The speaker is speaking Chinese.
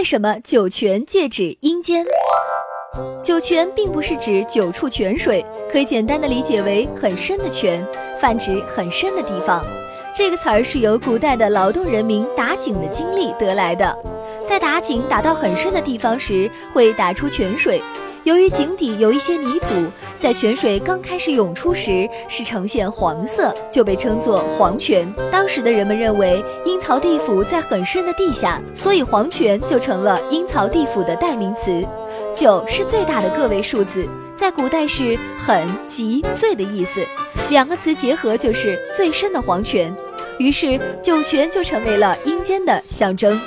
为什么酒泉借指阴间？酒泉并不是指九处泉水，可以简单的理解为很深的泉，泛指很深的地方。这个词儿是由古代的劳动人民打井的经历得来的。在打井打到很深的地方时，会打出泉水。由于井底有一些泥土，在泉水刚开始涌出时是呈现黄色，就被称作黄泉。当时的人们认为阴曹地府在很深的地下，所以黄泉就成了阴曹地府的代名词。九是最大的个位数字，在古代是很、极、最的意思，两个词结合就是最深的黄泉。于是九泉就成为了阴间的象征。